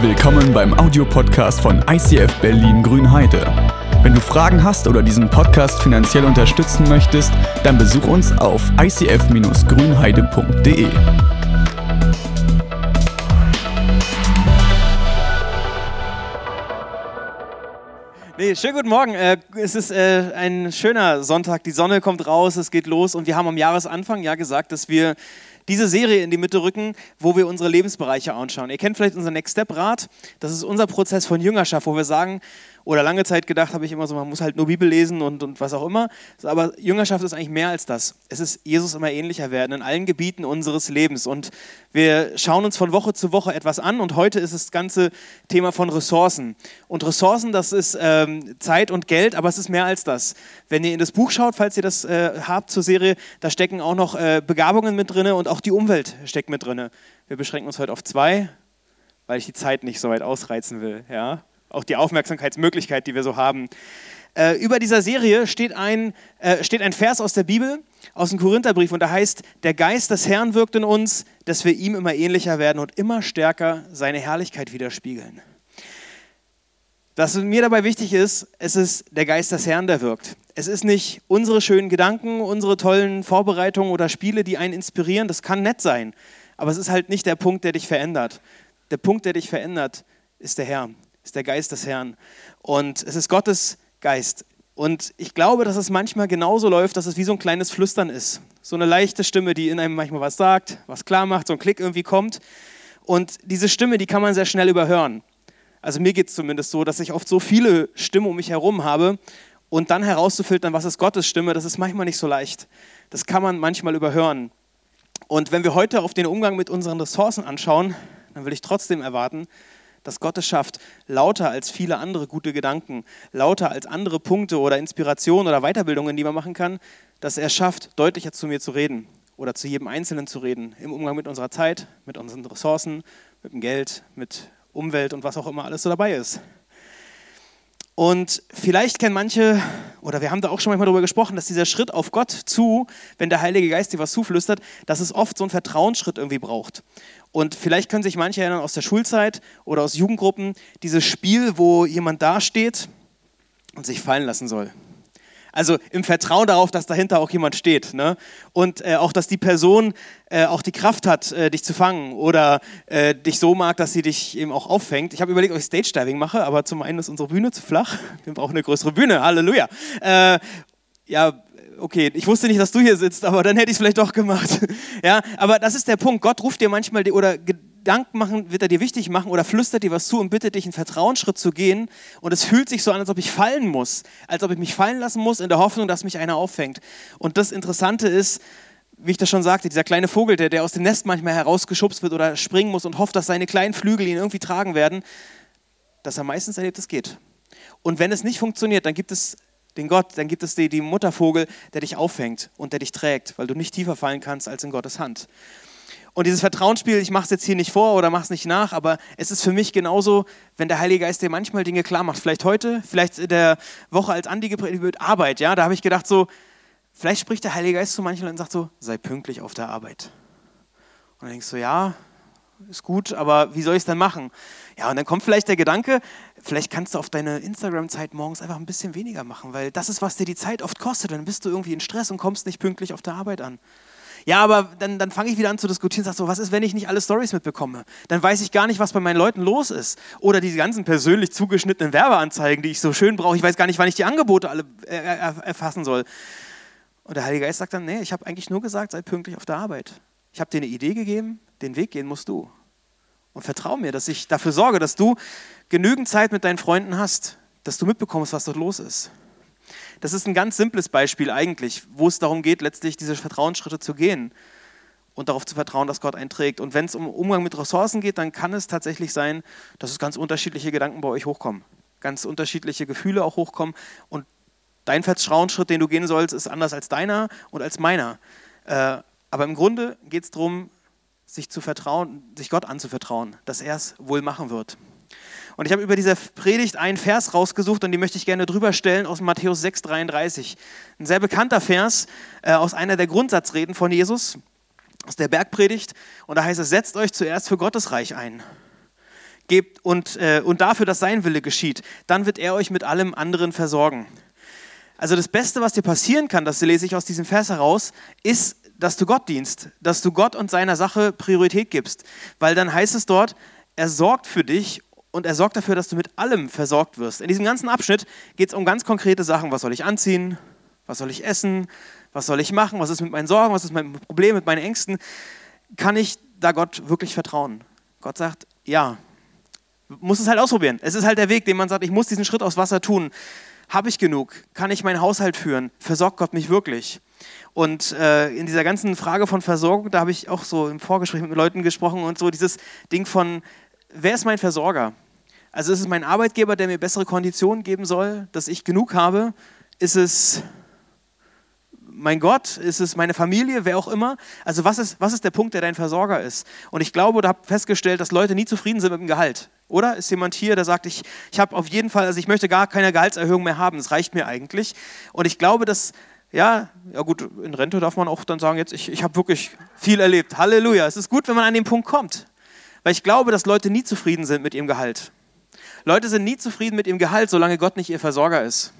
Willkommen beim Audiopodcast von ICF Berlin Grünheide. Wenn du Fragen hast oder diesen Podcast finanziell unterstützen möchtest, dann besuch uns auf icf-grünheide.de. Nee, schönen guten Morgen. Äh, es ist äh, ein schöner Sonntag. Die Sonne kommt raus, es geht los und wir haben am Jahresanfang ja gesagt, dass wir diese Serie in die Mitte rücken, wo wir unsere Lebensbereiche anschauen. Ihr kennt vielleicht unser Next Step Rat. Das ist unser Prozess von Jüngerschaft, wo wir sagen, oder lange Zeit gedacht habe ich immer so, man muss halt nur Bibel lesen und, und was auch immer. Aber Jüngerschaft ist eigentlich mehr als das. Es ist Jesus immer ähnlicher werden in allen Gebieten unseres Lebens. Und wir schauen uns von Woche zu Woche etwas an. Und heute ist das ganze Thema von Ressourcen. Und Ressourcen, das ist ähm, Zeit und Geld, aber es ist mehr als das. Wenn ihr in das Buch schaut, falls ihr das äh, habt zur Serie, da stecken auch noch äh, Begabungen mit drin und auch die Umwelt steckt mit drin. Wir beschränken uns heute auf zwei, weil ich die Zeit nicht so weit ausreizen will. Ja? Auch die Aufmerksamkeitsmöglichkeit, die wir so haben. Äh, über dieser Serie steht ein, äh, steht ein Vers aus der Bibel, aus dem Korintherbrief, und da heißt, der Geist des Herrn wirkt in uns, dass wir ihm immer ähnlicher werden und immer stärker seine Herrlichkeit widerspiegeln. Was mir dabei wichtig ist, es ist der Geist des Herrn, der wirkt. Es ist nicht unsere schönen Gedanken, unsere tollen Vorbereitungen oder Spiele, die einen inspirieren. Das kann nett sein, aber es ist halt nicht der Punkt, der dich verändert. Der Punkt, der dich verändert, ist der Herr ist der Geist des Herrn. Und es ist Gottes Geist. Und ich glaube, dass es manchmal genauso läuft, dass es wie so ein kleines Flüstern ist. So eine leichte Stimme, die in einem manchmal was sagt, was klar macht, so ein Klick irgendwie kommt. Und diese Stimme, die kann man sehr schnell überhören. Also mir geht es zumindest so, dass ich oft so viele Stimmen um mich herum habe und dann herauszufiltern, was ist Gottes Stimme, das ist manchmal nicht so leicht. Das kann man manchmal überhören. Und wenn wir heute auf den Umgang mit unseren Ressourcen anschauen, dann will ich trotzdem erwarten, dass Gott es schafft, lauter als viele andere gute Gedanken, lauter als andere Punkte oder Inspirationen oder Weiterbildungen, die man machen kann, dass er schafft, deutlicher zu mir zu reden oder zu jedem Einzelnen zu reden, im Umgang mit unserer Zeit, mit unseren Ressourcen, mit dem Geld, mit Umwelt und was auch immer alles so dabei ist. Und vielleicht kennen manche, oder wir haben da auch schon manchmal darüber gesprochen, dass dieser Schritt auf Gott zu, wenn der Heilige Geist dir was zuflüstert, dass es oft so einen Vertrauensschritt irgendwie braucht. Und vielleicht können sich manche erinnern aus der Schulzeit oder aus Jugendgruppen, dieses Spiel, wo jemand dasteht und sich fallen lassen soll. Also im Vertrauen darauf, dass dahinter auch jemand steht. Ne? Und äh, auch, dass die Person äh, auch die Kraft hat, äh, dich zu fangen oder äh, dich so mag, dass sie dich eben auch auffängt. Ich habe überlegt, ob ich Stage Diving mache, aber zum einen ist unsere Bühne zu flach. Wir brauchen eine größere Bühne. Halleluja. Äh, ja, okay, ich wusste nicht, dass du hier sitzt, aber dann hätte ich es vielleicht doch gemacht. ja, aber das ist der Punkt. Gott ruft dir manchmal die, oder Gedanken machen, wird er dir wichtig machen oder flüstert dir was zu und bittet dich, einen Vertrauensschritt zu gehen. Und es fühlt sich so an, als ob ich fallen muss, als ob ich mich fallen lassen muss in der Hoffnung, dass mich einer auffängt. Und das Interessante ist, wie ich das schon sagte, dieser kleine Vogel, der, der aus dem Nest manchmal herausgeschubst wird oder springen muss und hofft, dass seine kleinen Flügel ihn irgendwie tragen werden, dass er meistens erlebt, es geht. Und wenn es nicht funktioniert, dann gibt es den Gott, dann gibt es die, die Muttervogel, der dich auffängt und der dich trägt, weil du nicht tiefer fallen kannst als in Gottes Hand. Und dieses Vertrauensspiel, ich mache es jetzt hier nicht vor oder mache es nicht nach, aber es ist für mich genauso, wenn der Heilige Geist dir manchmal Dinge klar macht. Vielleicht heute, vielleicht in der Woche als Andi gepredigt wird, Arbeit, ja, da habe ich gedacht so, vielleicht spricht der Heilige Geist zu manchen und sagt so, sei pünktlich auf der Arbeit. Und dann denkst du, ja, ist gut, aber wie soll ich es dann machen? Ja, und dann kommt vielleicht der Gedanke, vielleicht kannst du auf deine Instagram-Zeit morgens einfach ein bisschen weniger machen, weil das ist, was dir die Zeit oft kostet. Dann bist du irgendwie in Stress und kommst nicht pünktlich auf der Arbeit an. Ja, aber dann, dann fange ich wieder an zu diskutieren, sag so, was ist, wenn ich nicht alle Stories mitbekomme? Dann weiß ich gar nicht, was bei meinen Leuten los ist. Oder diese ganzen persönlich zugeschnittenen Werbeanzeigen, die ich so schön brauche. Ich weiß gar nicht, wann ich die Angebote alle erfassen soll. Und der Heilige Geist sagt dann, nee, ich habe eigentlich nur gesagt, sei pünktlich auf der Arbeit. Ich habe dir eine Idee gegeben, den Weg gehen musst du. Und vertrau mir, dass ich dafür sorge, dass du genügend Zeit mit deinen Freunden hast, dass du mitbekommst, was dort los ist. Das ist ein ganz simples Beispiel eigentlich, wo es darum geht, letztlich diese Vertrauensschritte zu gehen und darauf zu vertrauen, dass Gott einträgt. Und wenn es um Umgang mit Ressourcen geht, dann kann es tatsächlich sein, dass es ganz unterschiedliche Gedanken bei euch hochkommen, ganz unterschiedliche Gefühle auch hochkommen. Und dein Vertrauensschritt, den du gehen sollst, ist anders als deiner und als meiner. Äh, aber im Grunde geht es darum, sich zu vertrauen, sich Gott anzuvertrauen, dass er es wohl machen wird. Und ich habe über diese Predigt einen Vers rausgesucht und die möchte ich gerne drüber stellen aus Matthäus 6,33. Ein sehr bekannter Vers äh, aus einer der Grundsatzreden von Jesus, aus der Bergpredigt. Und da heißt es: Setzt euch zuerst für Gottes Reich ein. gebt und, äh, und dafür, dass sein Wille geschieht, dann wird er euch mit allem anderen versorgen. Also das Beste, was dir passieren kann, das lese ich aus diesem Vers heraus, ist, dass du Gott dienst, dass du Gott und seiner Sache Priorität gibst. Weil dann heißt es dort, er sorgt für dich und er sorgt dafür, dass du mit allem versorgt wirst. In diesem ganzen Abschnitt geht es um ganz konkrete Sachen. Was soll ich anziehen? Was soll ich essen? Was soll ich machen? Was ist mit meinen Sorgen? Was ist mein Problem, mit meinen Ängsten? Kann ich da Gott wirklich vertrauen? Gott sagt, ja. Muss es halt ausprobieren. Es ist halt der Weg, den man sagt, ich muss diesen Schritt aufs Wasser tun. Habe ich genug? Kann ich meinen Haushalt führen? Versorgt Gott mich wirklich? Und äh, in dieser ganzen Frage von Versorgung, da habe ich auch so im Vorgespräch mit Leuten gesprochen und so dieses Ding von, wer ist mein Versorger? Also ist es mein Arbeitgeber, der mir bessere Konditionen geben soll, dass ich genug habe? Ist es mein Gott? Ist es meine Familie? Wer auch immer? Also was ist, was ist der Punkt, der dein Versorger ist? Und ich glaube oder habe festgestellt, dass Leute nie zufrieden sind mit dem Gehalt. Oder ist jemand hier, der sagt, ich, ich habe auf jeden Fall, also ich möchte gar keine Gehaltserhöhung mehr haben, das reicht mir eigentlich. Und ich glaube, dass, ja, ja gut, in Rente darf man auch dann sagen, jetzt, ich, ich habe wirklich viel erlebt. Halleluja. Es ist gut, wenn man an den Punkt kommt. Weil ich glaube, dass Leute nie zufrieden sind mit ihrem Gehalt. Leute sind nie zufrieden mit ihrem Gehalt, solange Gott nicht ihr Versorger ist.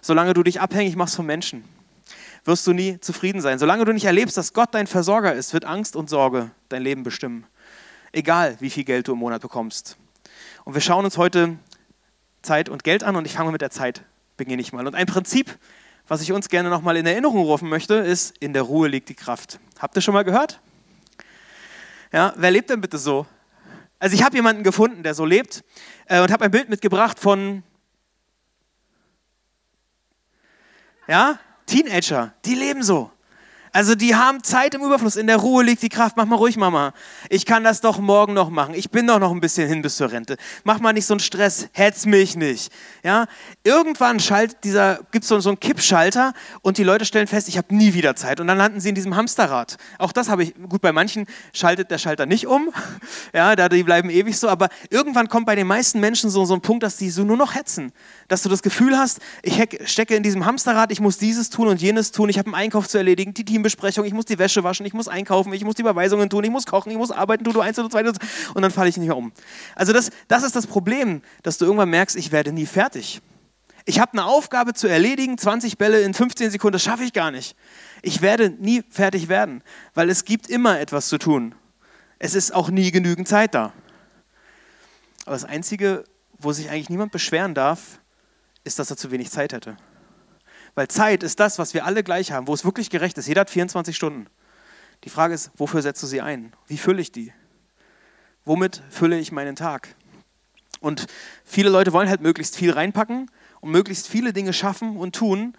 Solange du dich abhängig machst von Menschen, wirst du nie zufrieden sein. Solange du nicht erlebst, dass Gott dein Versorger ist, wird Angst und Sorge dein Leben bestimmen. Egal, wie viel Geld du im Monat bekommst. Und wir schauen uns heute Zeit und Geld an und ich fange mit der Zeit, beginne ich mal. Und ein Prinzip, was ich uns gerne nochmal in Erinnerung rufen möchte, ist, in der Ruhe liegt die Kraft. Habt ihr schon mal gehört? Ja, wer lebt denn bitte so? Also ich habe jemanden gefunden, der so lebt äh, und habe ein Bild mitgebracht von ja, Teenager, die leben so. Also die haben Zeit im Überfluss, in der Ruhe liegt die Kraft. Mach mal ruhig, Mama. Ich kann das doch morgen noch machen. Ich bin doch noch ein bisschen hin bis zur Rente. Mach mal nicht so einen Stress, hetz mich nicht. Ja? Irgendwann gibt es so, so einen Kippschalter und die Leute stellen fest, ich habe nie wieder Zeit. Und dann landen sie in diesem Hamsterrad. Auch das habe ich, gut, bei manchen schaltet der Schalter nicht um. Ja, die bleiben ewig so. Aber irgendwann kommt bei den meisten Menschen so, so ein Punkt, dass die so nur noch hetzen. Dass du das Gefühl hast, ich stecke in diesem Hamsterrad, ich muss dieses tun und jenes tun, ich habe einen Einkauf zu erledigen, die Team Teambesprechung, ich muss die Wäsche waschen, ich muss einkaufen, ich muss die Überweisungen tun, ich muss kochen, ich muss arbeiten, du, du eins, du zwei, und dann falle ich nicht mehr um. Also das, das ist das Problem, dass du irgendwann merkst, ich werde nie fertig. Ich habe eine Aufgabe zu erledigen, 20 Bälle in 15 Sekunden, das schaffe ich gar nicht. Ich werde nie fertig werden, weil es gibt immer etwas zu tun. Es ist auch nie genügend Zeit da. Aber das Einzige, wo sich eigentlich niemand beschweren darf, ist, dass er zu wenig Zeit hätte. Weil Zeit ist das, was wir alle gleich haben, wo es wirklich gerecht ist. Jeder hat 24 Stunden. Die Frage ist, wofür setzt du sie ein? Wie fülle ich die? Womit fülle ich meinen Tag? Und viele Leute wollen halt möglichst viel reinpacken und möglichst viele Dinge schaffen und tun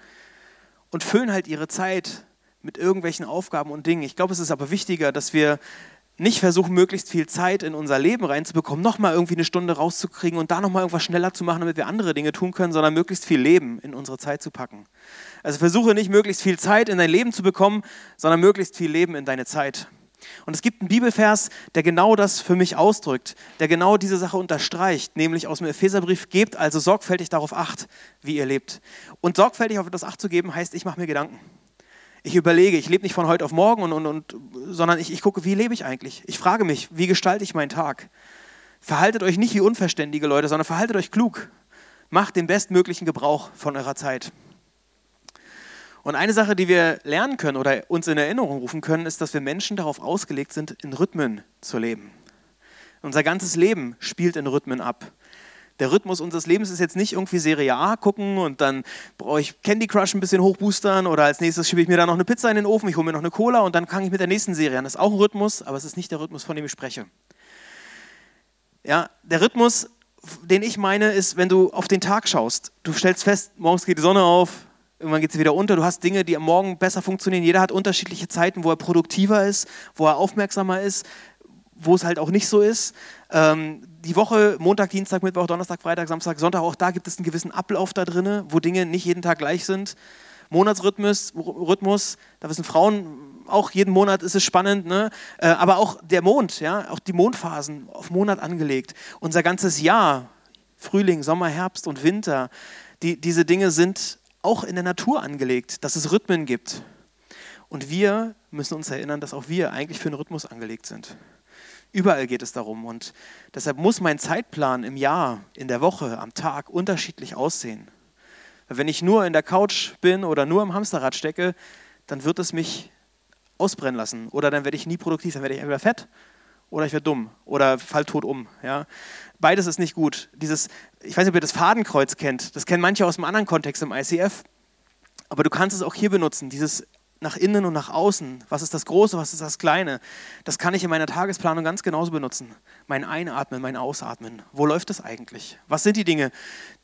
und füllen halt ihre Zeit mit irgendwelchen Aufgaben und Dingen. Ich glaube, es ist aber wichtiger, dass wir nicht versuchen, möglichst viel Zeit in unser Leben reinzubekommen, nochmal irgendwie eine Stunde rauszukriegen und da nochmal irgendwas schneller zu machen, damit wir andere Dinge tun können, sondern möglichst viel Leben in unsere Zeit zu packen. Also versuche nicht möglichst viel Zeit in dein Leben zu bekommen, sondern möglichst viel Leben in deine Zeit. Und es gibt einen Bibelvers, der genau das für mich ausdrückt, der genau diese Sache unterstreicht, nämlich aus dem Epheserbrief, gebt also sorgfältig darauf acht, wie ihr lebt. Und sorgfältig auf das Acht zu geben, heißt, ich mache mir Gedanken. Ich überlege, ich lebe nicht von heute auf morgen, und, und, und, sondern ich, ich gucke, wie lebe ich eigentlich? Ich frage mich, wie gestalte ich meinen Tag? Verhaltet euch nicht wie unverständige Leute, sondern verhaltet euch klug. Macht den bestmöglichen Gebrauch von eurer Zeit. Und eine Sache, die wir lernen können oder uns in Erinnerung rufen können, ist, dass wir Menschen darauf ausgelegt sind, in Rhythmen zu leben. Unser ganzes Leben spielt in Rhythmen ab. Der Rhythmus unseres Lebens ist jetzt nicht irgendwie Serie A gucken und dann brauche ich Candy Crush ein bisschen hochboostern oder als nächstes schiebe ich mir da noch eine Pizza in den Ofen, ich hole mir noch eine Cola und dann fange ich mit der nächsten Serie an. Das ist auch ein Rhythmus, aber es ist nicht der Rhythmus, von dem ich spreche. Ja, der Rhythmus, den ich meine, ist, wenn du auf den Tag schaust. Du stellst fest, morgens geht die Sonne auf, irgendwann geht sie wieder unter. Du hast Dinge, die am Morgen besser funktionieren. Jeder hat unterschiedliche Zeiten, wo er produktiver ist, wo er aufmerksamer ist, wo es halt auch nicht so ist. Ähm, die Woche, Montag, Dienstag, Mittwoch, Donnerstag, Freitag, Samstag, Sonntag, auch da gibt es einen gewissen Ablauf da drin, wo Dinge nicht jeden Tag gleich sind. Monatsrhythmus, Rhythmus, da wissen Frauen, auch jeden Monat ist es spannend, ne? Äh, aber auch der Mond, ja, auch die Mondphasen auf Monat angelegt. Unser ganzes Jahr, Frühling, Sommer, Herbst und Winter, die, diese Dinge sind auch in der Natur angelegt, dass es Rhythmen gibt. Und wir müssen uns erinnern, dass auch wir eigentlich für einen Rhythmus angelegt sind. Überall geht es darum. Und deshalb muss mein Zeitplan im Jahr, in der Woche, am Tag unterschiedlich aussehen. Wenn ich nur in der Couch bin oder nur im Hamsterrad stecke, dann wird es mich ausbrennen lassen. Oder dann werde ich nie produktiv, dann werde ich entweder fett oder ich werde dumm oder fall tot um. Ja? Beides ist nicht gut. Dieses, ich weiß nicht, ob ihr das Fadenkreuz kennt. Das kennen manche aus einem anderen Kontext im ICF. Aber du kannst es auch hier benutzen. Dieses nach innen und nach außen. Was ist das Große, was ist das Kleine? Das kann ich in meiner Tagesplanung ganz genauso benutzen. Mein Einatmen, mein Ausatmen. Wo läuft es eigentlich? Was sind die Dinge,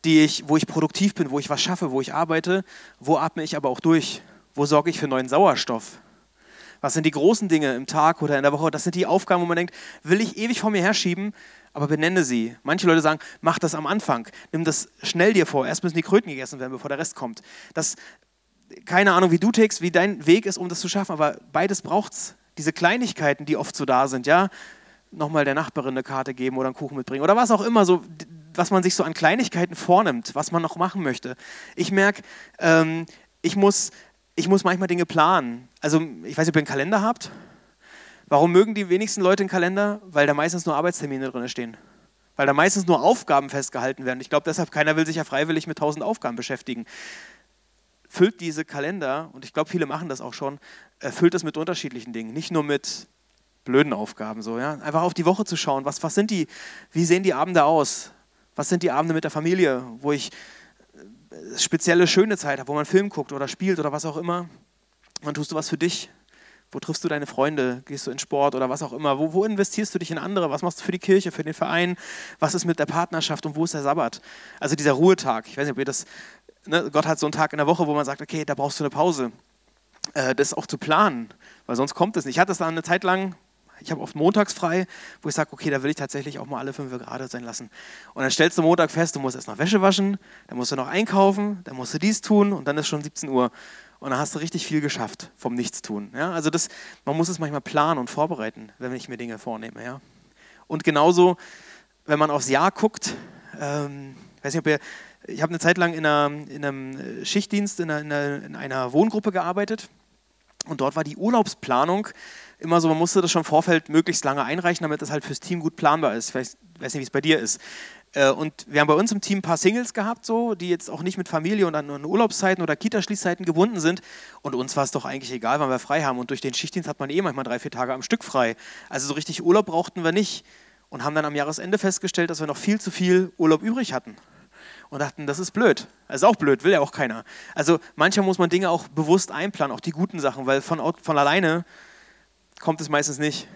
die ich, wo ich produktiv bin, wo ich was schaffe, wo ich arbeite? Wo atme ich aber auch durch? Wo sorge ich für neuen Sauerstoff? Was sind die großen Dinge im Tag oder in der Woche? Das sind die Aufgaben, wo man denkt, will ich ewig vor mir herschieben, aber benenne sie. Manche Leute sagen, mach das am Anfang. Nimm das schnell dir vor. Erst müssen die Kröten gegessen werden, bevor der Rest kommt. Das, keine Ahnung, wie du tickst, wie dein Weg ist, um das zu schaffen, aber beides braucht es. Diese Kleinigkeiten, die oft so da sind, ja, nochmal der Nachbarin eine Karte geben oder einen Kuchen mitbringen oder was auch immer, so, was man sich so an Kleinigkeiten vornimmt, was man noch machen möchte. Ich merke, ähm, ich muss ich muss manchmal Dinge planen. Also ich weiß nicht, ob ihr einen Kalender habt. Warum mögen die wenigsten Leute einen Kalender? Weil da meistens nur Arbeitstermine drin stehen. Weil da meistens nur Aufgaben festgehalten werden. Ich glaube deshalb, keiner will sich ja freiwillig mit tausend Aufgaben beschäftigen. Füllt diese Kalender, und ich glaube, viele machen das auch schon, füllt das mit unterschiedlichen Dingen. Nicht nur mit blöden Aufgaben. So, ja? Einfach auf die Woche zu schauen. Was, was sind die, wie sehen die Abende aus? Was sind die Abende mit der Familie, wo ich spezielle schöne Zeit hat, wo man Film guckt oder spielt oder was auch immer. Dann tust du was für dich. Wo triffst du deine Freunde? Gehst du in Sport oder was auch immer? Wo, wo, investierst du dich in andere? Was machst du für die Kirche, für den Verein? Was ist mit der Partnerschaft und wo ist der Sabbat? Also dieser Ruhetag. Ich weiß nicht, ob ihr das. Ne, Gott hat so einen Tag in der Woche, wo man sagt, okay, da brauchst du eine Pause. Äh, das auch zu planen, weil sonst kommt es nicht. Ich hatte das dann eine Zeit lang, ich habe oft montags frei, wo ich sage, okay, da will ich tatsächlich auch mal alle fünf gerade sein lassen. Und dann stellst du Montag fest, du musst erst noch Wäsche waschen, dann musst du noch einkaufen, dann musst du dies tun und dann ist schon 17 Uhr. Und dann hast du richtig viel geschafft vom Nichtstun. Ja? Also das, man muss es manchmal planen und vorbereiten, wenn ich mir Dinge vornehme. Ja? Und genauso, wenn man aufs Jahr guckt, ähm, weiß nicht, ob ihr, ich habe eine Zeit lang in, einer, in einem Schichtdienst in einer, in, einer, in einer Wohngruppe gearbeitet und dort war die Urlaubsplanung immer so, man musste das schon im Vorfeld möglichst lange einreichen, damit das halt fürs Team gut planbar ist. Ich weiß, weiß nicht, wie es bei dir ist. Äh, und wir haben bei uns im Team ein paar Singles gehabt, so, die jetzt auch nicht mit Familie und an Urlaubszeiten oder Kitaschließzeiten gebunden sind. Und uns war es doch eigentlich egal, wann wir frei haben. Und durch den Schichtdienst hat man eh manchmal drei, vier Tage am Stück frei. Also so richtig Urlaub brauchten wir nicht. Und haben dann am Jahresende festgestellt, dass wir noch viel zu viel Urlaub übrig hatten. Und dachten, das ist blöd. Das ist auch blöd, will ja auch keiner. Also manchmal muss man Dinge auch bewusst einplanen, auch die guten Sachen, weil von, von alleine kommt es meistens nicht.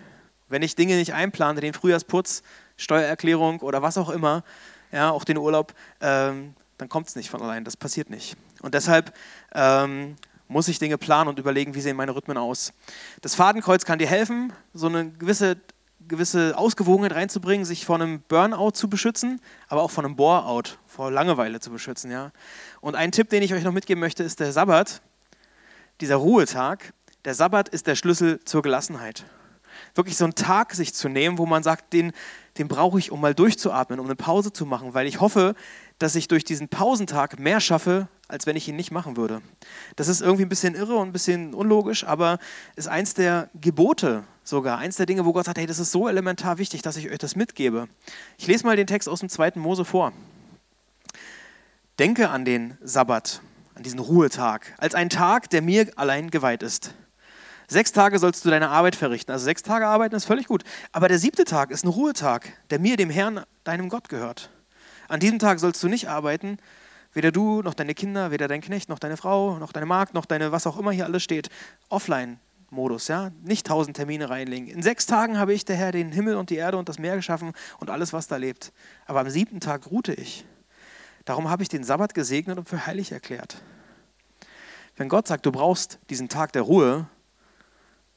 Wenn ich Dinge nicht einplane, den Frühjahrsputz, Steuererklärung oder was auch immer, ja, auch den Urlaub, ähm, dann kommt es nicht von allein. Das passiert nicht. Und deshalb ähm, muss ich Dinge planen und überlegen, wie sehen meine Rhythmen aus. Das Fadenkreuz kann dir helfen, so eine gewisse, gewisse Ausgewogenheit reinzubringen, sich vor einem Burnout zu beschützen, aber auch vor einem Bore-out, vor Langeweile zu beschützen. Ja. Und ein Tipp, den ich euch noch mitgeben möchte, ist der Sabbat, dieser Ruhetag. Der Sabbat ist der Schlüssel zur Gelassenheit. Wirklich so einen Tag sich zu nehmen, wo man sagt, den, den brauche ich, um mal durchzuatmen, um eine Pause zu machen, weil ich hoffe, dass ich durch diesen Pausentag mehr schaffe, als wenn ich ihn nicht machen würde. Das ist irgendwie ein bisschen irre und ein bisschen unlogisch, aber ist eins der Gebote sogar, eins der Dinge, wo Gott sagt, hey, das ist so elementar wichtig, dass ich euch das mitgebe. Ich lese mal den Text aus dem zweiten Mose vor. Denke an den Sabbat, an diesen Ruhetag, als einen Tag, der mir allein geweiht ist. Sechs Tage sollst du deine Arbeit verrichten. Also sechs Tage arbeiten ist völlig gut. Aber der siebte Tag ist ein Ruhetag, der mir, dem Herrn, deinem Gott gehört. An diesem Tag sollst du nicht arbeiten, weder du noch deine Kinder, weder dein Knecht noch deine Frau, noch deine Magd, noch deine, was auch immer hier alles steht. Offline-Modus, ja. Nicht tausend Termine reinlegen. In sechs Tagen habe ich, der Herr, den Himmel und die Erde und das Meer geschaffen und alles, was da lebt. Aber am siebten Tag ruhte ich. Darum habe ich den Sabbat gesegnet und für heilig erklärt. Wenn Gott sagt, du brauchst diesen Tag der Ruhe,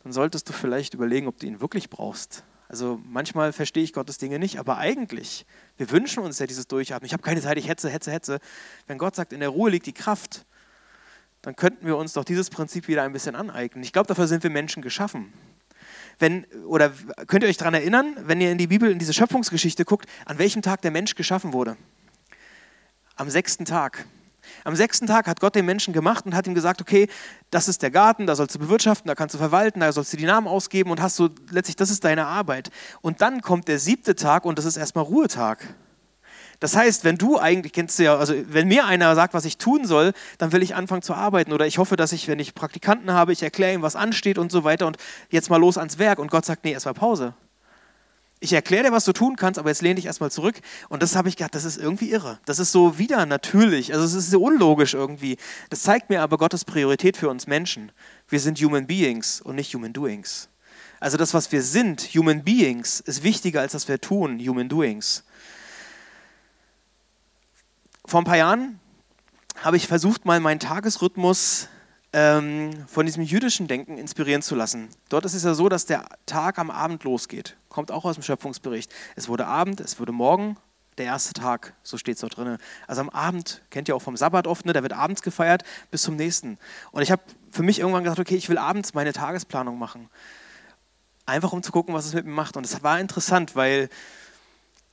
dann solltest du vielleicht überlegen, ob du ihn wirklich brauchst. Also manchmal verstehe ich Gottes Dinge nicht, aber eigentlich, wir wünschen uns ja dieses Durchatmen. Ich habe keine Zeit, ich hetze, hetze, hetze. Wenn Gott sagt, in der Ruhe liegt die Kraft, dann könnten wir uns doch dieses Prinzip wieder ein bisschen aneignen. Ich glaube, dafür sind wir Menschen geschaffen. Wenn, oder könnt ihr euch daran erinnern, wenn ihr in die Bibel, in diese Schöpfungsgeschichte guckt, an welchem Tag der Mensch geschaffen wurde? Am sechsten Tag. Am sechsten Tag hat Gott den Menschen gemacht und hat ihm gesagt, okay, das ist der Garten, da sollst du bewirtschaften, da kannst du verwalten, da sollst du die Namen ausgeben und hast du letztlich, das ist deine Arbeit. Und dann kommt der siebte Tag und das ist erstmal Ruhetag. Das heißt, wenn du eigentlich, kennst du ja, also wenn mir einer sagt, was ich tun soll, dann will ich anfangen zu arbeiten. Oder ich hoffe, dass ich, wenn ich Praktikanten habe, ich erkläre ihm, was ansteht und so weiter und jetzt mal los ans Werk. Und Gott sagt, nee, erstmal Pause. Ich erkläre dir, was du tun kannst, aber jetzt lehne dich erstmal zurück. Und das habe ich gedacht, das ist irgendwie irre. Das ist so wieder natürlich. Also es ist so unlogisch irgendwie. Das zeigt mir aber Gottes Priorität für uns Menschen. Wir sind Human Beings und nicht Human Doings. Also das, was wir sind, Human Beings, ist wichtiger als das wir tun, Human Doings. Vor ein paar Jahren habe ich versucht, mal meinen Tagesrhythmus ähm, von diesem jüdischen Denken inspirieren zu lassen. Dort ist es ja so, dass der Tag am Abend losgeht. Kommt auch aus dem Schöpfungsbericht. Es wurde Abend, es wurde Morgen, der erste Tag, so steht es dort drin. Also am Abend, kennt ihr auch vom Sabbat oft, ne, da wird abends gefeiert bis zum nächsten. Und ich habe für mich irgendwann gesagt, okay, ich will abends meine Tagesplanung machen. Einfach um zu gucken, was es mit mir macht. Und es war interessant, weil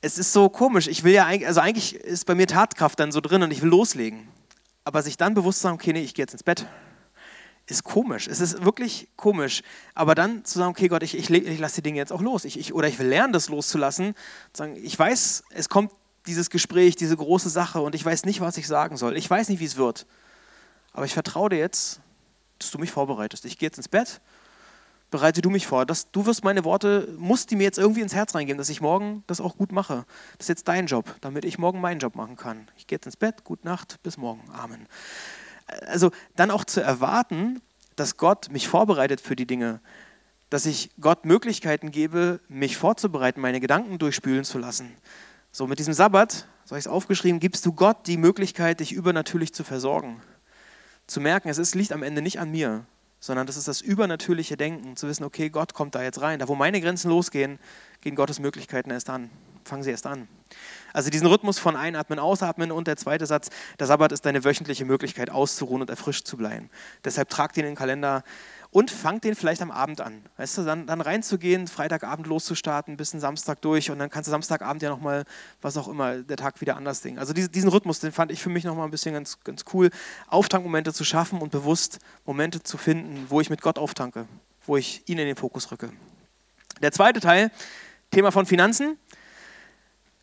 es ist so komisch. Ich will ja eigentlich, also eigentlich ist bei mir Tatkraft dann so drin und ich will loslegen. Aber sich dann bewusst zu sagen, okay, nee, ich gehe jetzt ins Bett, ist komisch. Es ist wirklich komisch. Aber dann zu sagen, okay, Gott, ich, ich, ich lasse die Dinge jetzt auch los. Ich, ich, oder ich will lernen, das loszulassen. Sagen, ich weiß, es kommt dieses Gespräch, diese große Sache und ich weiß nicht, was ich sagen soll. Ich weiß nicht, wie es wird. Aber ich vertraue dir jetzt, dass du mich vorbereitest. Ich gehe jetzt ins Bett bereite du mich vor. Das, du wirst meine Worte, musst die mir jetzt irgendwie ins Herz reingeben, dass ich morgen das auch gut mache. Das ist jetzt dein Job, damit ich morgen meinen Job machen kann. Ich gehe jetzt ins Bett, gute Nacht, bis morgen. Amen. Also dann auch zu erwarten, dass Gott mich vorbereitet für die Dinge, dass ich Gott Möglichkeiten gebe, mich vorzubereiten, meine Gedanken durchspülen zu lassen. So mit diesem Sabbat, so habe ich es aufgeschrieben, gibst du Gott die Möglichkeit, dich übernatürlich zu versorgen. Zu merken, es liegt am Ende nicht an mir, sondern das ist das übernatürliche Denken, zu wissen, okay, Gott kommt da jetzt rein. Da, wo meine Grenzen losgehen, gehen Gottes Möglichkeiten erst an. Fangen sie erst an. Also diesen Rhythmus von Einatmen, Ausatmen und der zweite Satz, der Sabbat ist deine wöchentliche Möglichkeit auszuruhen und erfrischt zu bleiben. Deshalb tragt ihn in den Kalender, und fangt den vielleicht am Abend an. Weißt du, dann, dann reinzugehen, Freitagabend loszustarten, bis Samstag durch und dann kannst du Samstagabend ja nochmal, was auch immer, der Tag wieder anders Ding. Also diesen, diesen Rhythmus, den fand ich für mich nochmal ein bisschen ganz, ganz cool, Auftankmomente zu schaffen und bewusst Momente zu finden, wo ich mit Gott auftanke, wo ich ihn in den Fokus rücke. Der zweite Teil, Thema von Finanzen.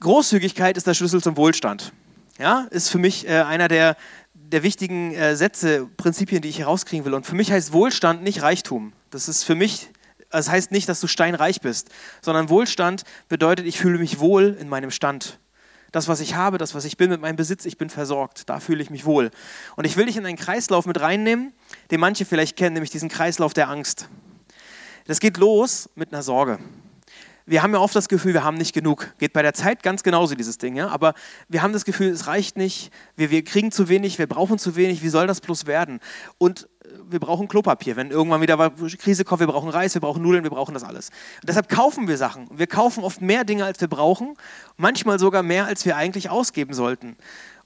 Großzügigkeit ist der Schlüssel zum Wohlstand. Ja, ist für mich äh, einer der, der wichtigen äh, Sätze, Prinzipien, die ich herauskriegen will. Und für mich heißt Wohlstand nicht Reichtum. Das ist für mich, das heißt nicht, dass du steinreich bist, sondern Wohlstand bedeutet, ich fühle mich wohl in meinem Stand. Das, was ich habe, das, was ich bin mit meinem Besitz, ich bin versorgt. Da fühle ich mich wohl. Und ich will dich in einen Kreislauf mit reinnehmen, den manche vielleicht kennen, nämlich diesen Kreislauf der Angst. Das geht los mit einer Sorge wir haben ja oft das Gefühl, wir haben nicht genug. Geht bei der Zeit ganz genauso dieses Ding, ja? aber wir haben das Gefühl, es reicht nicht, wir, wir kriegen zu wenig, wir brauchen zu wenig, wie soll das bloß werden? Und äh, wir brauchen Klopapier, wenn irgendwann wieder Krise kommt, wir brauchen Reis, wir brauchen Nudeln, wir brauchen das alles. Und deshalb kaufen wir Sachen. Wir kaufen oft mehr Dinge, als wir brauchen, manchmal sogar mehr, als wir eigentlich ausgeben sollten.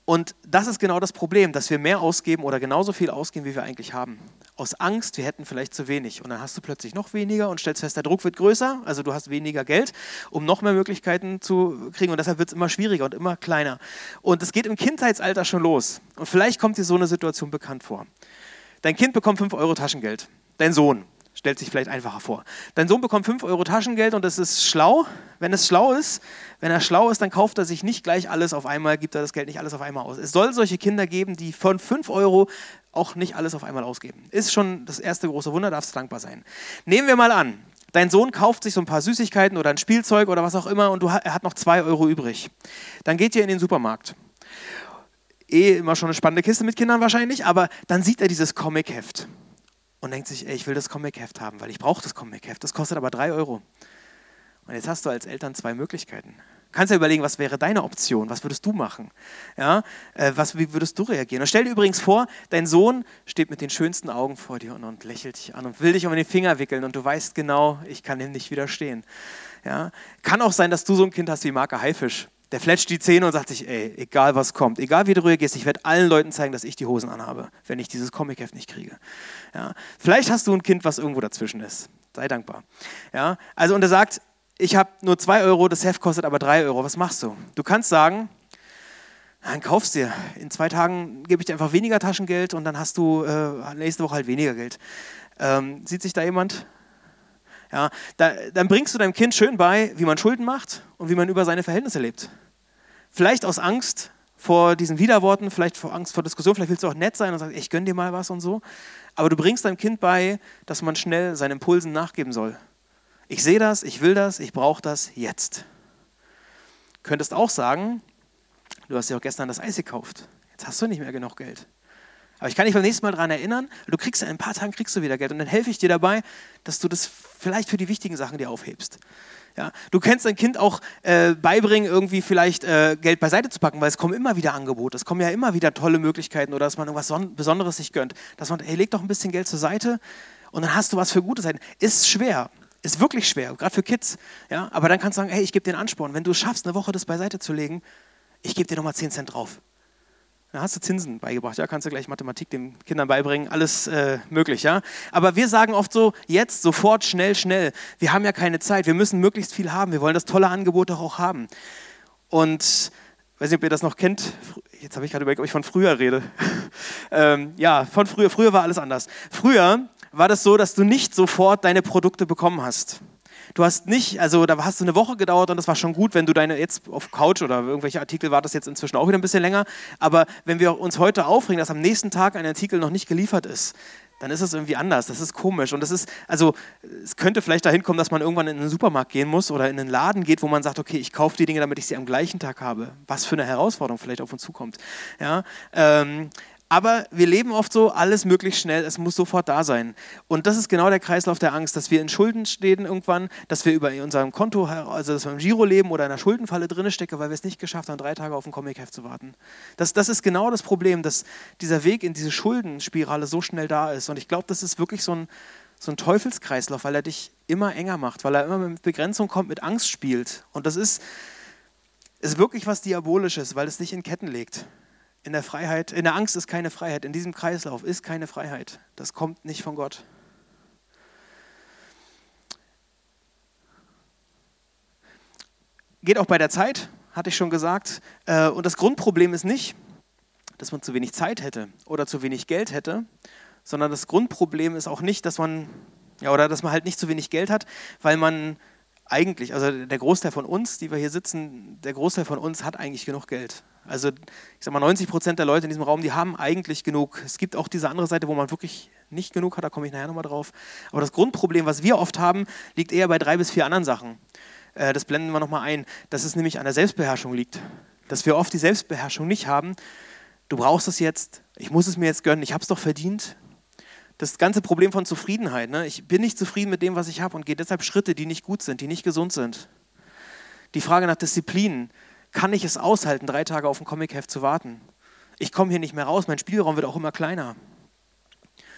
Und das ist genau das Problem, dass wir mehr ausgeben oder genauso viel ausgeben, wie wir eigentlich haben. Aus Angst, wir hätten vielleicht zu wenig. Und dann hast du plötzlich noch weniger und stellst fest, der Druck wird größer, also du hast weniger Geld, um noch mehr Möglichkeiten zu kriegen. Und deshalb wird es immer schwieriger und immer kleiner. Und es geht im Kindheitsalter schon los. Und vielleicht kommt dir so eine Situation bekannt vor. Dein Kind bekommt 5 Euro Taschengeld. Dein Sohn stellt sich vielleicht einfacher vor. Dein Sohn bekommt 5 Euro Taschengeld und das ist schlau. Wenn es schlau ist, wenn er schlau ist, dann kauft er sich nicht gleich alles auf einmal, gibt er das Geld nicht alles auf einmal aus. Es soll solche Kinder geben, die von 5 Euro auch nicht alles auf einmal ausgeben. Ist schon das erste große Wunder, darfst du dankbar sein. Nehmen wir mal an, dein Sohn kauft sich so ein paar Süßigkeiten oder ein Spielzeug oder was auch immer und du, er hat noch 2 Euro übrig. Dann geht ihr in den Supermarkt. Eh immer schon eine spannende Kiste mit Kindern wahrscheinlich, aber dann sieht er dieses Comic-Heft und denkt sich, ey, ich will das Comic-Heft haben, weil ich brauche das Comic-Heft. Das kostet aber drei Euro. Und jetzt hast du als Eltern zwei Möglichkeiten. Du kannst ja überlegen, was wäre deine Option? Was würdest du machen? Ja, äh, was, wie würdest du reagieren? Und stell dir übrigens vor, dein Sohn steht mit den schönsten Augen vor dir und, und lächelt dich an und will dich um den Finger wickeln und du weißt genau, ich kann ihm nicht widerstehen. Ja, kann auch sein, dass du so ein Kind hast wie Marke Haifisch. Der fletscht die Zähne und sagt sich, ey, egal was kommt, egal wie du reagierst, ich werde allen Leuten zeigen, dass ich die Hosen anhabe, wenn ich dieses Comic-Heft nicht kriege. Ja. Vielleicht hast du ein Kind, was irgendwo dazwischen ist. Sei dankbar. Ja. Also, und er sagt, ich habe nur zwei Euro, das Heft kostet aber drei Euro. Was machst du? Du kannst sagen, Dann kaufst dir. In zwei Tagen gebe ich dir einfach weniger Taschengeld und dann hast du äh, nächste Woche halt weniger Geld. Ähm, sieht sich da jemand? Ja, da, dann bringst du deinem Kind schön bei, wie man Schulden macht und wie man über seine Verhältnisse lebt. Vielleicht aus Angst vor diesen Widerworten, vielleicht vor Angst vor Diskussion, vielleicht willst du auch nett sein und sagst, ich gönn dir mal was und so. Aber du bringst deinem Kind bei, dass man schnell seinen Impulsen nachgeben soll. Ich sehe das, ich will das, ich brauche das jetzt. Könntest auch sagen, du hast ja auch gestern das Eis gekauft. Jetzt hast du nicht mehr genug Geld. Aber ich kann dich beim nächsten Mal daran erinnern, du kriegst in ein paar Tagen kriegst du wieder Geld und dann helfe ich dir dabei, dass du das vielleicht für die wichtigen Sachen dir aufhebst. Ja, du kannst dein Kind auch äh, beibringen, irgendwie vielleicht äh, Geld beiseite zu packen, weil es kommen immer wieder Angebote, es kommen ja immer wieder tolle Möglichkeiten oder dass man irgendwas Besonderes sich gönnt. Dass man, hey, leg doch ein bisschen Geld zur Seite und dann hast du was für gute Seiten. Ist schwer, ist wirklich schwer, gerade für Kids. Ja, aber dann kannst du sagen, hey, ich gebe dir einen Ansporn. Wenn du es schaffst, eine Woche das beiseite zu legen, ich gebe dir nochmal 10 Cent drauf. Dann hast du Zinsen beigebracht, ja, kannst du gleich Mathematik den Kindern beibringen, alles äh, möglich, ja. Aber wir sagen oft so, jetzt, sofort, schnell, schnell. Wir haben ja keine Zeit, wir müssen möglichst viel haben, wir wollen das tolle Angebot doch auch haben. Und weiß nicht, ob ihr das noch kennt. Jetzt habe ich gerade überlegt, ob ich von früher rede. ähm, ja, von früher. Früher war alles anders. Früher war das so, dass du nicht sofort deine Produkte bekommen hast. Du hast nicht, also da hast du eine Woche gedauert und das war schon gut, wenn du deine jetzt auf Couch oder irgendwelche Artikel war das jetzt inzwischen auch wieder ein bisschen länger. Aber wenn wir uns heute aufregen, dass am nächsten Tag ein Artikel noch nicht geliefert ist, dann ist es irgendwie anders. Das ist komisch. Und das ist, also es könnte vielleicht dahin kommen, dass man irgendwann in einen Supermarkt gehen muss oder in einen Laden geht, wo man sagt, okay, ich kaufe die Dinge, damit ich sie am gleichen Tag habe. Was für eine Herausforderung vielleicht auf uns zukommt. Ja, ähm, aber wir leben oft so, alles möglichst schnell, es muss sofort da sein. Und das ist genau der Kreislauf der Angst, dass wir in Schulden stehen irgendwann, dass wir über unserem Konto, also dass wir im Giro leben oder in einer Schuldenfalle drin stecken, weil wir es nicht geschafft haben, drei Tage auf ein Comicheft zu warten. Das, das ist genau das Problem, dass dieser Weg in diese Schuldenspirale so schnell da ist. Und ich glaube, das ist wirklich so ein, so ein Teufelskreislauf, weil er dich immer enger macht, weil er immer mit Begrenzung kommt, mit Angst spielt. Und das ist, ist wirklich was Diabolisches, weil es dich in Ketten legt. In der Freiheit, in der Angst ist keine Freiheit. In diesem Kreislauf ist keine Freiheit. Das kommt nicht von Gott. Geht auch bei der Zeit, hatte ich schon gesagt. Äh, und das Grundproblem ist nicht, dass man zu wenig Zeit hätte oder zu wenig Geld hätte, sondern das Grundproblem ist auch nicht, dass man ja oder dass man halt nicht zu wenig Geld hat, weil man eigentlich, also der Großteil von uns, die wir hier sitzen, der Großteil von uns hat eigentlich genug Geld. Also ich sag mal, 90 Prozent der Leute in diesem Raum, die haben eigentlich genug. Es gibt auch diese andere Seite, wo man wirklich nicht genug hat, da komme ich nachher nochmal drauf. Aber das Grundproblem, was wir oft haben, liegt eher bei drei bis vier anderen Sachen. Äh, das blenden wir nochmal ein, dass es nämlich an der Selbstbeherrschung liegt. Dass wir oft die Selbstbeherrschung nicht haben. Du brauchst es jetzt, ich muss es mir jetzt gönnen, ich habe es doch verdient. Das ganze Problem von Zufriedenheit. Ne? Ich bin nicht zufrieden mit dem, was ich habe und gehe deshalb Schritte, die nicht gut sind, die nicht gesund sind. Die Frage nach Disziplin kann ich es aushalten, drei Tage auf ein Comicheft zu warten? Ich komme hier nicht mehr raus, mein Spielraum wird auch immer kleiner.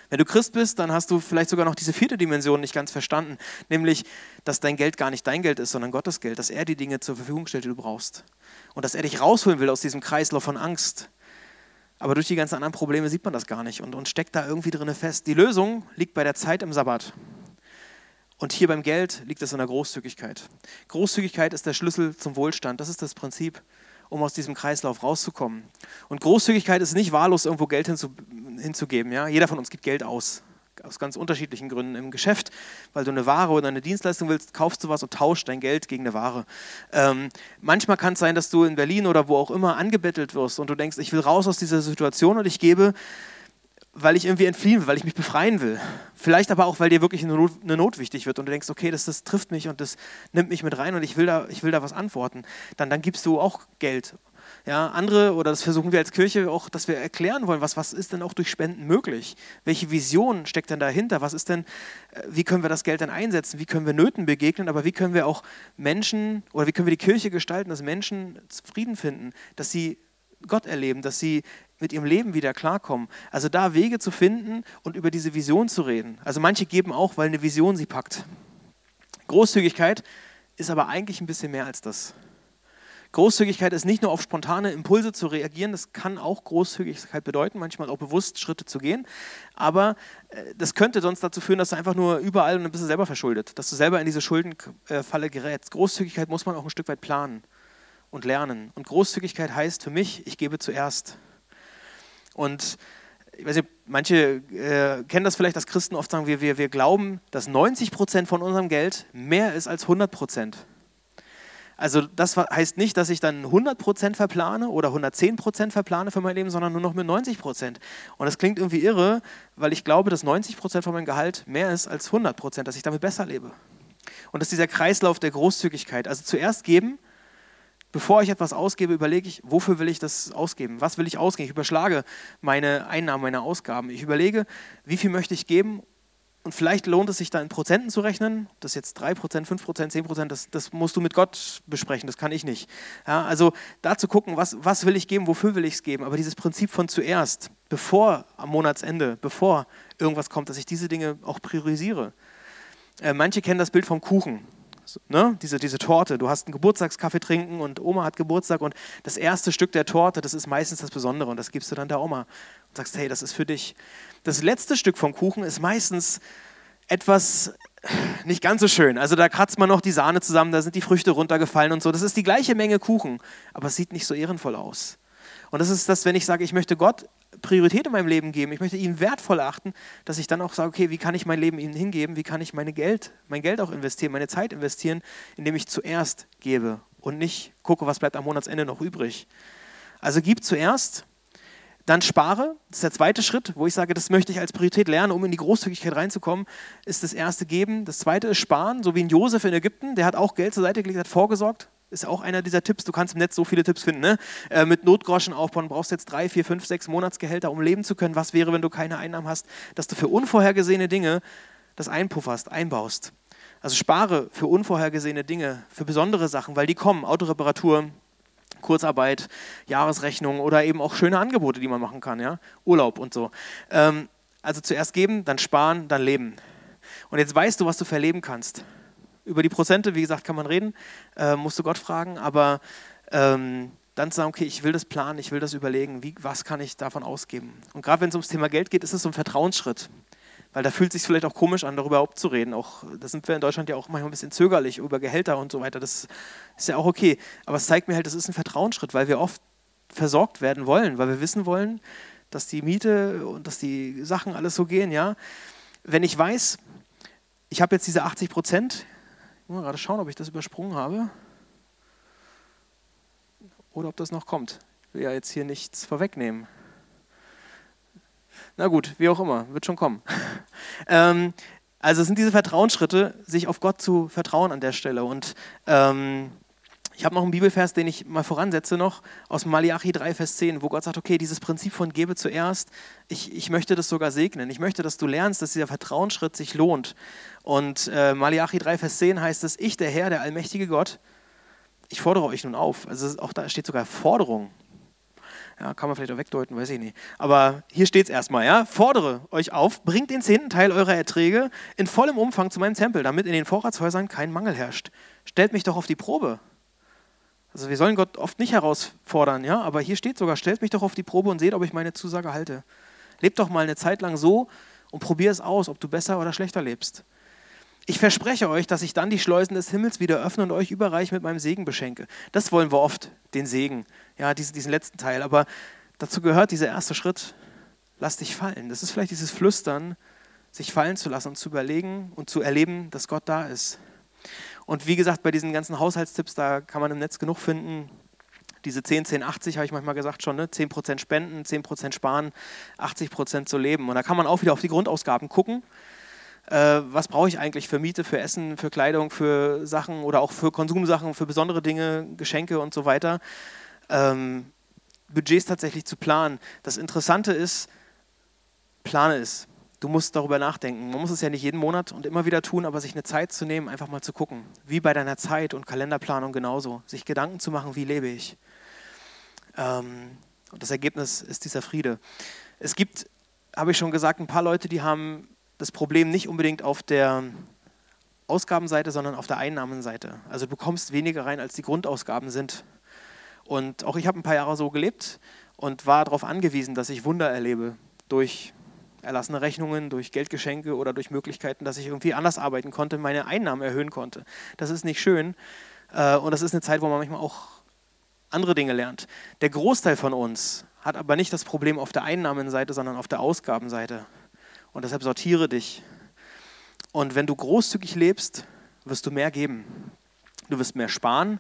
Wenn du Christ bist, dann hast du vielleicht sogar noch diese vierte Dimension nicht ganz verstanden, nämlich, dass dein Geld gar nicht dein Geld ist, sondern Gottes Geld, dass er die Dinge zur Verfügung stellt, die du brauchst. Und dass er dich rausholen will aus diesem Kreislauf von Angst. Aber durch die ganzen anderen Probleme sieht man das gar nicht und, und steckt da irgendwie drin fest. Die Lösung liegt bei der Zeit im Sabbat. Und hier beim Geld liegt es in der Großzügigkeit. Großzügigkeit ist der Schlüssel zum Wohlstand. Das ist das Prinzip, um aus diesem Kreislauf rauszukommen. Und Großzügigkeit ist nicht wahllos, irgendwo Geld hinzu, hinzugeben. Ja? Jeder von uns gibt Geld aus. Aus ganz unterschiedlichen Gründen. Im Geschäft, weil du eine Ware oder eine Dienstleistung willst, kaufst du was und tauschst dein Geld gegen eine Ware. Ähm, manchmal kann es sein, dass du in Berlin oder wo auch immer angebettelt wirst und du denkst, ich will raus aus dieser Situation und ich gebe weil ich irgendwie entfliehen will, weil ich mich befreien will. Vielleicht aber auch, weil dir wirklich eine Not, eine Not wichtig wird und du denkst, okay, das, das, trifft mich und das nimmt mich mit rein und ich will da, ich will da was antworten. Dann, dann gibst du auch Geld. Ja, andere, oder das versuchen wir als Kirche auch, dass wir erklären wollen, was, was ist denn auch durch Spenden möglich? Welche Vision steckt denn dahinter? Was ist denn, äh, wie können wir das Geld dann einsetzen? Wie können wir Nöten begegnen? Aber wie können wir auch Menschen, oder wie können wir die Kirche gestalten, dass Menschen Frieden finden, dass sie Gott erleben, dass sie mit ihrem Leben wieder klarkommen. Also da Wege zu finden und über diese Vision zu reden. Also manche geben auch, weil eine Vision sie packt. Großzügigkeit ist aber eigentlich ein bisschen mehr als das. Großzügigkeit ist nicht nur auf spontane Impulse zu reagieren, das kann auch Großzügigkeit bedeuten, manchmal auch bewusst Schritte zu gehen. Aber äh, das könnte sonst dazu führen, dass du einfach nur überall und ein bisschen selber verschuldet, dass du selber in diese Schuldenfalle gerätst. Großzügigkeit muss man auch ein Stück weit planen. und lernen. Und Großzügigkeit heißt für mich, ich gebe zuerst. Und ich weiß nicht, manche äh, kennen das vielleicht, dass Christen oft sagen, wir, wir, wir glauben, dass 90 Prozent von unserem Geld mehr ist als 100 Prozent. Also das heißt nicht, dass ich dann 100% verplane oder 110% verplane für mein Leben, sondern nur noch mit 90%. Und das klingt irgendwie irre, weil ich glaube, dass 90% von meinem Gehalt mehr ist als 100%, dass ich damit besser lebe. Und das ist dieser Kreislauf der Großzügigkeit. Also zuerst geben, bevor ich etwas ausgebe, überlege ich, wofür will ich das ausgeben? Was will ich ausgeben? Ich überschlage meine Einnahmen, meine Ausgaben. Ich überlege, wie viel möchte ich geben und vielleicht lohnt es sich da in Prozenten zu rechnen. Das ist jetzt 3%, 5%, 10%, das, das musst du mit Gott besprechen, das kann ich nicht. Ja, also da zu gucken, was, was will ich geben, wofür will ich es geben. Aber dieses Prinzip von zuerst, bevor am Monatsende, bevor irgendwas kommt, dass ich diese Dinge auch priorisiere. Äh, manche kennen das Bild vom Kuchen. Ne? diese, diese Torte. Du hast einen Geburtstagskaffee trinken und Oma hat Geburtstag und das erste Stück der Torte, das ist meistens das Besondere und das gibst du dann der Oma und sagst, hey, das ist für dich. Das letzte Stück vom Kuchen ist meistens etwas nicht ganz so schön. Also da kratzt man noch die Sahne zusammen, da sind die Früchte runtergefallen und so. Das ist die gleiche Menge Kuchen, aber es sieht nicht so ehrenvoll aus. Und das ist das, wenn ich sage, ich möchte Gott Priorität in meinem Leben geben, ich möchte ihn wertvoll achten, dass ich dann auch sage, okay, wie kann ich mein Leben ihm hingeben, wie kann ich meine Geld, mein Geld auch investieren, meine Zeit investieren, indem ich zuerst gebe und nicht gucke, was bleibt am Monatsende noch übrig. Also gib zuerst, dann spare, das ist der zweite Schritt, wo ich sage, das möchte ich als Priorität lernen, um in die Großzügigkeit reinzukommen, ist das erste geben. Das zweite ist sparen, so wie ein Josef in Ägypten, der hat auch Geld zur Seite gelegt, hat vorgesorgt, ist auch einer dieser Tipps. Du kannst im Netz so viele Tipps finden. Ne? Äh, mit Notgroschen aufbauen, brauchst jetzt drei, vier, fünf, sechs Monatsgehälter, um leben zu können. Was wäre, wenn du keine Einnahmen hast? Dass du für unvorhergesehene Dinge das einpufferst, einbaust. Also spare für unvorhergesehene Dinge, für besondere Sachen, weil die kommen. Autoreparatur, Kurzarbeit, Jahresrechnung oder eben auch schöne Angebote, die man machen kann. Ja? Urlaub und so. Ähm, also zuerst geben, dann sparen, dann leben. Und jetzt weißt du, was du verleben kannst. Über die Prozente, wie gesagt, kann man reden, äh, musst du Gott fragen, aber ähm, dann zu sagen, okay, ich will das planen, ich will das überlegen, wie, was kann ich davon ausgeben. Und gerade wenn es ums Thema Geld geht, ist es so ein Vertrauensschritt. Weil da fühlt es sich vielleicht auch komisch an, darüber überhaupt zu reden. Auch, da sind wir in Deutschland ja auch manchmal ein bisschen zögerlich über Gehälter und so weiter. Das ist ja auch okay. Aber es zeigt mir halt, das ist ein Vertrauensschritt, weil wir oft versorgt werden wollen, weil wir wissen wollen, dass die Miete und dass die Sachen alles so gehen. Ja? Wenn ich weiß, ich habe jetzt diese 80 Prozent, mal gerade schauen, ob ich das übersprungen habe. Oder ob das noch kommt. Ich will ja jetzt hier nichts vorwegnehmen. Na gut, wie auch immer, wird schon kommen. ähm, also es sind diese Vertrauensschritte, sich auf Gott zu vertrauen an der Stelle. Und ähm, ich habe noch einen Bibelvers, den ich mal voransetze noch, aus Malachi 3, Vers 10, wo Gott sagt, okay, dieses Prinzip von gebe zuerst, ich, ich möchte das sogar segnen. Ich möchte, dass du lernst, dass dieser Vertrauensschritt sich lohnt. Und äh, Malachi 3, Vers 10 heißt es, ich, der Herr, der allmächtige Gott, ich fordere euch nun auf. Also auch da steht sogar Forderung. Ja, kann man vielleicht auch wegdeuten, weiß ich nicht. Aber hier steht es erstmal, ja. Fordere euch auf, bringt den zehnten Teil eurer Erträge in vollem Umfang zu meinem Tempel, damit in den Vorratshäusern kein Mangel herrscht. Stellt mich doch auf die Probe. Also wir sollen Gott oft nicht herausfordern, ja, aber hier steht sogar, stellt mich doch auf die Probe und seht, ob ich meine Zusage halte. Lebt doch mal eine Zeit lang so und probier es aus, ob du besser oder schlechter lebst. Ich verspreche euch, dass ich dann die Schleusen des Himmels wieder öffne und euch überreich mit meinem Segen beschenke. Das wollen wir oft, den Segen, ja, diesen, diesen letzten Teil. Aber dazu gehört dieser erste Schritt, lass dich fallen. Das ist vielleicht dieses Flüstern, sich fallen zu lassen und zu überlegen und zu erleben, dass Gott da ist. Und wie gesagt, bei diesen ganzen Haushaltstipps, da kann man im Netz genug finden. Diese 10, 10, 80 habe ich manchmal gesagt schon, ne? 10% spenden, 10% sparen, 80% zu leben. Und da kann man auch wieder auf die Grundausgaben gucken äh, was brauche ich eigentlich für Miete, für Essen, für Kleidung, für Sachen oder auch für Konsumsachen, für besondere Dinge, Geschenke und so weiter. Ähm, Budgets tatsächlich zu planen. Das Interessante ist, plane es. Du musst darüber nachdenken. Man muss es ja nicht jeden Monat und immer wieder tun, aber sich eine Zeit zu nehmen, einfach mal zu gucken. Wie bei deiner Zeit und Kalenderplanung genauso. Sich Gedanken zu machen, wie lebe ich. Ähm, und das Ergebnis ist dieser Friede. Es gibt, habe ich schon gesagt, ein paar Leute, die haben das Problem nicht unbedingt auf der Ausgabenseite, sondern auf der Einnahmenseite. Also du bekommst weniger rein, als die Grundausgaben sind. Und auch ich habe ein paar Jahre so gelebt und war darauf angewiesen, dass ich Wunder erlebe durch erlassene Rechnungen, durch Geldgeschenke oder durch Möglichkeiten, dass ich irgendwie anders arbeiten konnte, meine Einnahmen erhöhen konnte. Das ist nicht schön äh, und das ist eine Zeit, wo man manchmal auch andere Dinge lernt. Der Großteil von uns hat aber nicht das Problem auf der Einnahmenseite, sondern auf der Ausgabenseite. Und deshalb sortiere dich. Und wenn du großzügig lebst, wirst du mehr geben. Du wirst mehr sparen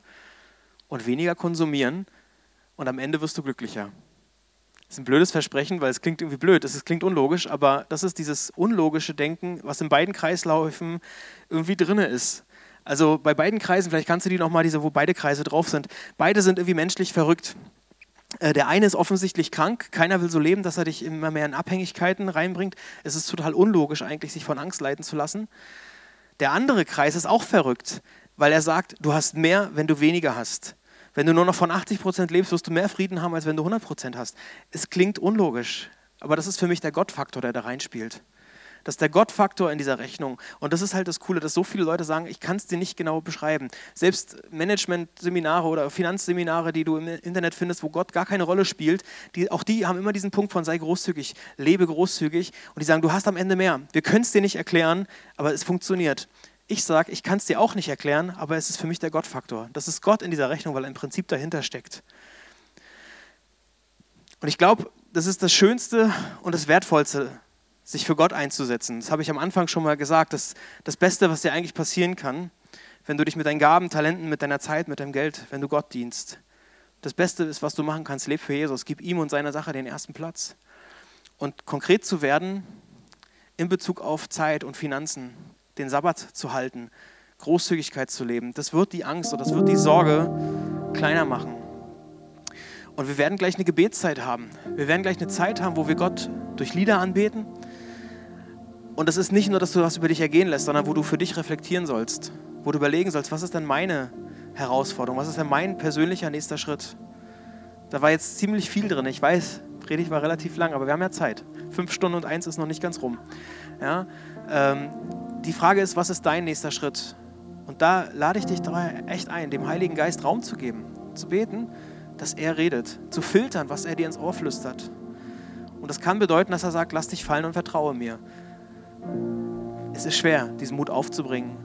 und weniger konsumieren und am Ende wirst du glücklicher. Das ist ein blödes Versprechen, weil es klingt irgendwie blöd, es klingt unlogisch, aber das ist dieses unlogische Denken, was in beiden Kreisläufen irgendwie drin ist. Also bei beiden Kreisen, vielleicht kannst du die nochmal, diese, wo beide Kreise drauf sind, beide sind irgendwie menschlich verrückt. Äh, der eine ist offensichtlich krank, keiner will so leben, dass er dich immer mehr in Abhängigkeiten reinbringt. Es ist total unlogisch eigentlich, sich von Angst leiten zu lassen. Der andere Kreis ist auch verrückt, weil er sagt, du hast mehr, wenn du weniger hast. Wenn du nur noch von 80 Prozent lebst, wirst du mehr Frieden haben, als wenn du 100 Prozent hast. Es klingt unlogisch, aber das ist für mich der Gottfaktor, der da reinspielt. Das ist der Gottfaktor in dieser Rechnung. Und das ist halt das Coole, dass so viele Leute sagen, ich kann es dir nicht genau beschreiben. Selbst Management-Seminare oder Finanzseminare, die du im Internet findest, wo Gott gar keine Rolle spielt, die, auch die haben immer diesen Punkt von sei großzügig, lebe großzügig. Und die sagen, du hast am Ende mehr. Wir können es dir nicht erklären, aber es funktioniert. Ich sage, ich kann es dir auch nicht erklären, aber es ist für mich der Gottfaktor. Das ist Gott in dieser Rechnung, weil ein Prinzip dahinter steckt. Und ich glaube, das ist das Schönste und das Wertvollste, sich für Gott einzusetzen. Das habe ich am Anfang schon mal gesagt. Das, das Beste, was dir eigentlich passieren kann, wenn du dich mit deinen Gaben, Talenten, mit deiner Zeit, mit deinem Geld, wenn du Gott dienst. Das Beste ist, was du machen kannst, leb für Jesus. Gib ihm und seiner Sache den ersten Platz. Und konkret zu werden in Bezug auf Zeit und Finanzen, den Sabbat zu halten, Großzügigkeit zu leben. Das wird die Angst oder das wird die Sorge kleiner machen. Und wir werden gleich eine Gebetszeit haben. Wir werden gleich eine Zeit haben, wo wir Gott durch Lieder anbeten. Und das ist nicht nur, dass du was über dich ergehen lässt, sondern wo du für dich reflektieren sollst, wo du überlegen sollst, was ist denn meine Herausforderung, was ist denn mein persönlicher nächster Schritt. Da war jetzt ziemlich viel drin. Ich weiß, Predigt war relativ lang, aber wir haben ja Zeit. Fünf Stunden und eins ist noch nicht ganz rum. Ja, ähm, die Frage ist, was ist dein nächster Schritt? Und da lade ich dich echt ein, dem Heiligen Geist Raum zu geben, zu beten, dass er redet, zu filtern, was er dir ins Ohr flüstert. Und das kann bedeuten, dass er sagt, lass dich fallen und vertraue mir. Es ist schwer, diesen Mut aufzubringen,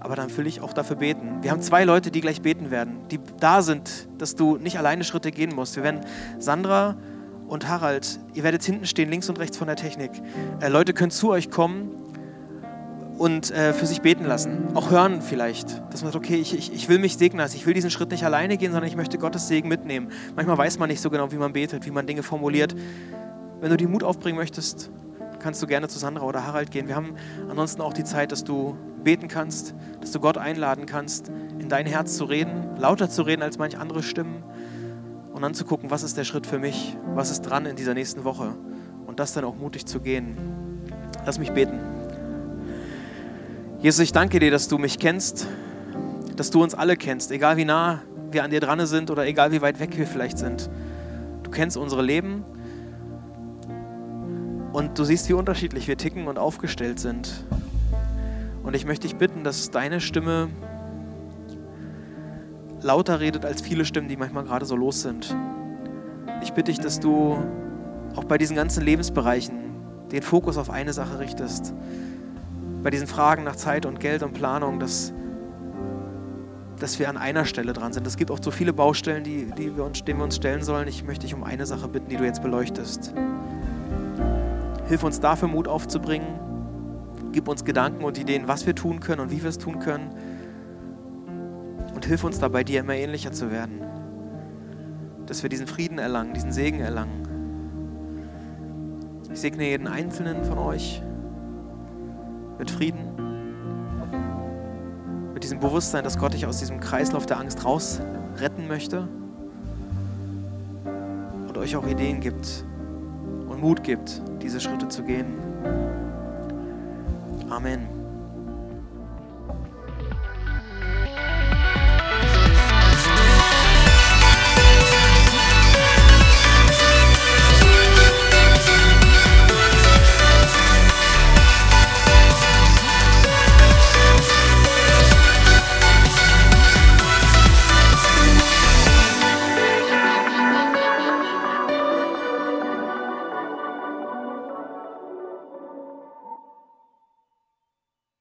aber dann will ich auch dafür beten. Wir haben zwei Leute, die gleich beten werden, die da sind, dass du nicht alleine Schritte gehen musst. Wir werden Sandra und Harald, ihr werdet hinten stehen, links und rechts von der Technik. Äh, Leute können zu euch kommen und äh, für sich beten lassen. Auch hören vielleicht, dass man sagt, okay, ich, ich, ich will mich segnen lassen. Ich will diesen Schritt nicht alleine gehen, sondern ich möchte Gottes Segen mitnehmen. Manchmal weiß man nicht so genau, wie man betet, wie man Dinge formuliert. Wenn du den Mut aufbringen möchtest, kannst du gerne zu Sandra oder Harald gehen. Wir haben ansonsten auch die Zeit, dass du beten kannst, dass du Gott einladen kannst, in dein Herz zu reden, lauter zu reden als manch andere Stimmen und dann zu gucken, was ist der Schritt für mich, was ist dran in dieser nächsten Woche und das dann auch mutig zu gehen. Lass mich beten. Jesus, ich danke dir, dass du mich kennst, dass du uns alle kennst, egal wie nah wir an dir dran sind oder egal wie weit weg wir vielleicht sind. Du kennst unsere Leben und du siehst, wie unterschiedlich wir ticken und aufgestellt sind. Und ich möchte dich bitten, dass deine Stimme lauter redet als viele Stimmen, die manchmal gerade so los sind. Ich bitte dich, dass du auch bei diesen ganzen Lebensbereichen den Fokus auf eine Sache richtest bei diesen Fragen nach Zeit und Geld und Planung, dass, dass wir an einer Stelle dran sind. Es gibt auch so viele Baustellen, die, die wir uns, denen wir uns stellen sollen. Ich möchte dich um eine Sache bitten, die du jetzt beleuchtest. Hilf uns dafür Mut aufzubringen. Gib uns Gedanken und Ideen, was wir tun können und wie wir es tun können. Und hilf uns dabei, dir immer ähnlicher zu werden. Dass wir diesen Frieden erlangen, diesen Segen erlangen. Ich segne jeden Einzelnen von euch mit Frieden, mit diesem Bewusstsein, dass Gott dich aus diesem Kreislauf der Angst raus retten möchte und euch auch Ideen gibt Mut gibt, diese Schritte zu gehen. Amen.